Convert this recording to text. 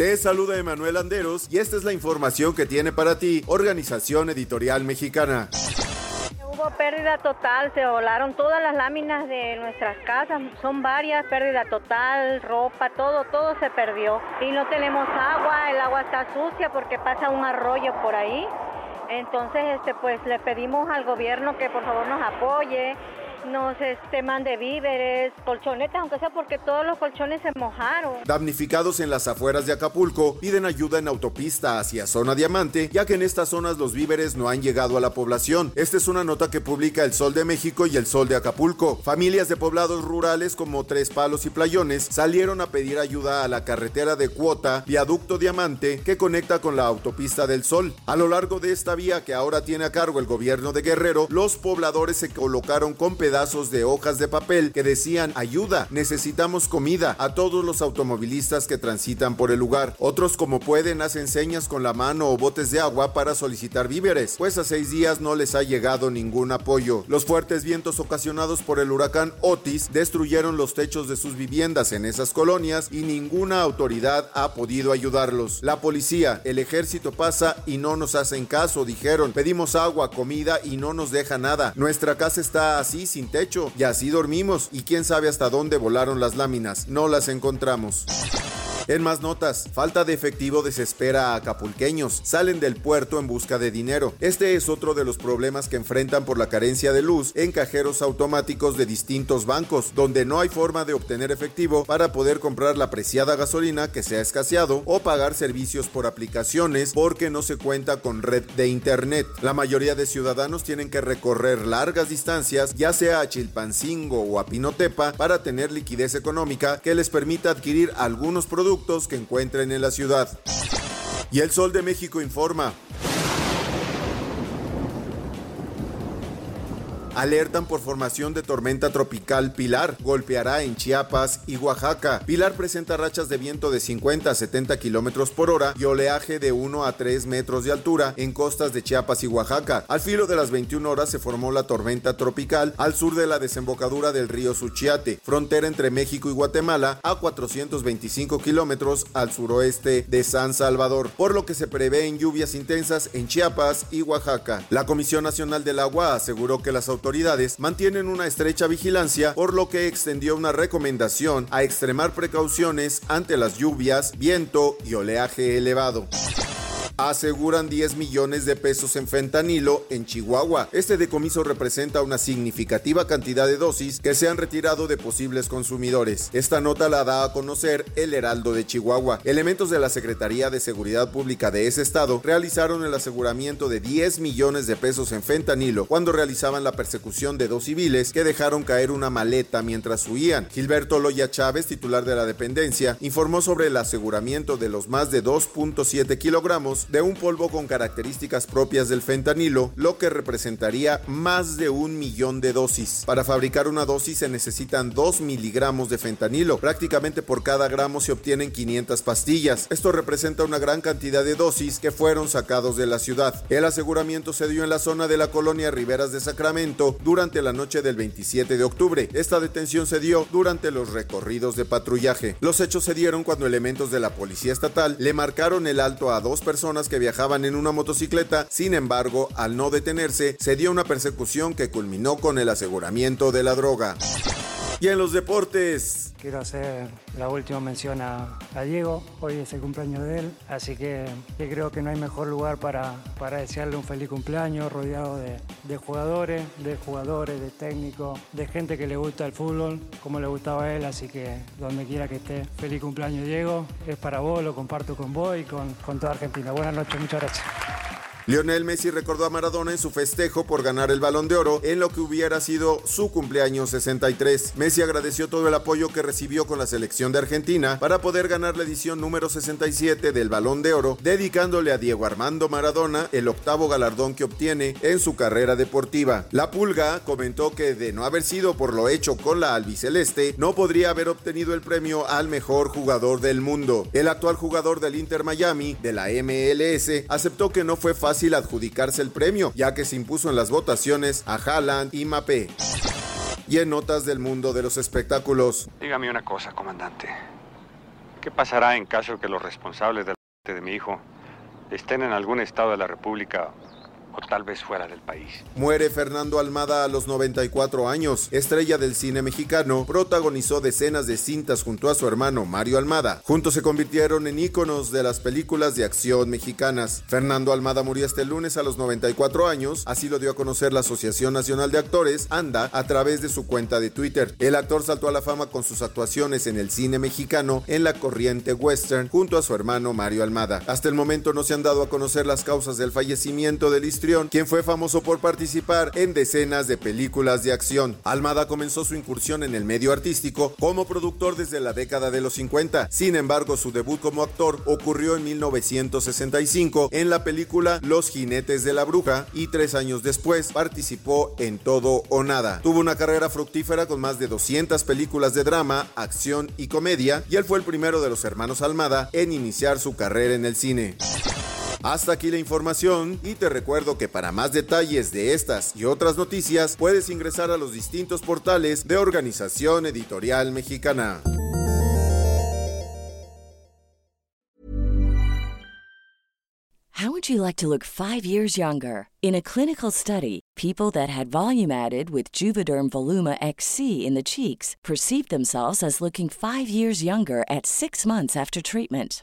Te saluda Emanuel Anderos y esta es la información que tiene para ti Organización Editorial Mexicana. Hubo pérdida total, se volaron todas las láminas de nuestras casas, son varias, pérdida total, ropa, todo, todo se perdió. Y no tenemos agua, el agua está sucia porque pasa un arroyo por ahí. Entonces, este, pues le pedimos al gobierno que por favor nos apoye, nos este, mande víveres, colchonetas, aunque sea porque todos los colchones se mojaron. Damnificados en las afueras de Acapulco piden ayuda en autopista hacia zona diamante, ya que en estas zonas los víveres no han llegado a la población. Esta es una nota que publica El Sol de México y El Sol de Acapulco. Familias de poblados rurales como Tres Palos y Playones salieron a pedir ayuda a la carretera de cuota Viaducto Diamante que conecta con la autopista del Sol. A lo largo de esta vía que ahora tiene a cargo el gobierno de Guerrero, los pobladores se colocaron con pedazos de hojas de papel que decían ayuda, necesitamos comida a todos los automovilistas que transitan por el lugar. Otros como pueden hacen señas con la mano o botes de agua para solicitar víveres, pues a seis días no les ha llegado ningún apoyo. Los fuertes vientos ocasionados por el huracán Otis destruyeron los techos de sus viviendas en esas colonias y ninguna autoridad ha podido ayudarlos. La policía, el ejército pasa y no nos hacen caso, dijeron. Pedimos agua, comida y no nos deja nada. Nuestra casa está así sin techo y así dormimos y quién sabe hasta dónde volaron las láminas. No las encontramos. En más notas, falta de efectivo desespera a acapulqueños. Salen del puerto en busca de dinero. Este es otro de los problemas que enfrentan por la carencia de luz en cajeros automáticos de distintos bancos, donde no hay forma de obtener efectivo para poder comprar la preciada gasolina que se ha escaseado o pagar servicios por aplicaciones porque no se cuenta con red de internet. La mayoría de ciudadanos tienen que recorrer largas distancias, ya sea a Chilpancingo o a Pinotepa, para tener liquidez económica que les permita adquirir algunos productos que encuentren en la ciudad. Y el Sol de México informa. Alertan por formación de tormenta tropical Pilar. Golpeará en Chiapas y Oaxaca. Pilar presenta rachas de viento de 50 a 70 kilómetros por hora y oleaje de 1 a 3 metros de altura en costas de Chiapas y Oaxaca. Al filo de las 21 horas se formó la tormenta tropical al sur de la desembocadura del río Suchiate, frontera entre México y Guatemala, a 425 kilómetros al suroeste de San Salvador, por lo que se prevén lluvias intensas en Chiapas y Oaxaca. La Comisión Nacional del Agua aseguró que las autoridades autoridades mantienen una estrecha vigilancia, por lo que extendió una recomendación a extremar precauciones ante las lluvias, viento y oleaje elevado aseguran 10 millones de pesos en fentanilo en Chihuahua. Este decomiso representa una significativa cantidad de dosis que se han retirado de posibles consumidores. Esta nota la da a conocer el Heraldo de Chihuahua. Elementos de la Secretaría de Seguridad Pública de ese estado realizaron el aseguramiento de 10 millones de pesos en fentanilo cuando realizaban la persecución de dos civiles que dejaron caer una maleta mientras huían. Gilberto Loya Chávez, titular de la dependencia, informó sobre el aseguramiento de los más de 2.7 kilogramos de un polvo con características propias del fentanilo, lo que representaría más de un millón de dosis. Para fabricar una dosis se necesitan 2 miligramos de fentanilo. Prácticamente por cada gramo se obtienen 500 pastillas. Esto representa una gran cantidad de dosis que fueron sacados de la ciudad. El aseguramiento se dio en la zona de la colonia Riberas de Sacramento durante la noche del 27 de octubre. Esta detención se dio durante los recorridos de patrullaje. Los hechos se dieron cuando elementos de la policía estatal le marcaron el alto a dos personas que viajaban en una motocicleta, sin embargo, al no detenerse, se dio una persecución que culminó con el aseguramiento de la droga. Y en los deportes. Quiero hacer la última mención a, Diego. Hoy es el cumpleaños de él, así que, creo que no hay mejor lugar para, para desearle un feliz cumpleaños rodeado de, jugadores, de jugadores, de técnicos, de gente que le gusta el fútbol, como le gustaba a él. Así que donde quiera que esté, feliz cumpleaños Diego. Es para vos, lo comparto con vos y con, con toda Argentina. Buenas noches, muchas gracias. Lionel Messi recordó a Maradona en su festejo por ganar el balón de oro en lo que hubiera sido su cumpleaños 63. Messi agradeció todo el apoyo que recibió con la selección de Argentina para poder ganar la edición número 67 del balón de oro, dedicándole a Diego Armando Maradona el octavo galardón que obtiene en su carrera deportiva. La Pulga comentó que de no haber sido por lo hecho con la albiceleste, no podría haber obtenido el premio al mejor jugador del mundo. El actual jugador del Inter Miami de la MLS aceptó que no fue fácil adjudicarse el premio, ya que se impuso en las votaciones a Haaland y Mapé. Y en notas del mundo de los espectáculos. Dígame una cosa, comandante. ¿Qué pasará en caso que los responsables del de mi hijo estén en algún estado de la República tal vez fuera del país. Muere Fernando Almada a los 94 años, estrella del cine mexicano, protagonizó decenas de cintas junto a su hermano Mario Almada. Juntos se convirtieron en íconos de las películas de acción mexicanas. Fernando Almada murió este lunes a los 94 años, así lo dio a conocer la Asociación Nacional de Actores, ANDA, a través de su cuenta de Twitter. El actor saltó a la fama con sus actuaciones en el cine mexicano en la corriente western junto a su hermano Mario Almada. Hasta el momento no se han dado a conocer las causas del fallecimiento del quien fue famoso por participar en decenas de películas de acción. Almada comenzó su incursión en el medio artístico como productor desde la década de los 50. Sin embargo, su debut como actor ocurrió en 1965 en la película Los jinetes de la bruja y tres años después participó en Todo o Nada. Tuvo una carrera fructífera con más de 200 películas de drama, acción y comedia y él fue el primero de los hermanos Almada en iniciar su carrera en el cine. Hasta aquí la información y te recuerdo que para más detalles de estas y otras noticias puedes ingresar a los distintos portales de Organización Editorial Mexicana. How would you like to look 5 years younger? In a clinical study, people that had volume added with Juvederm Voluma XC in the cheeks perceived themselves as looking 5 years younger at 6 months after treatment.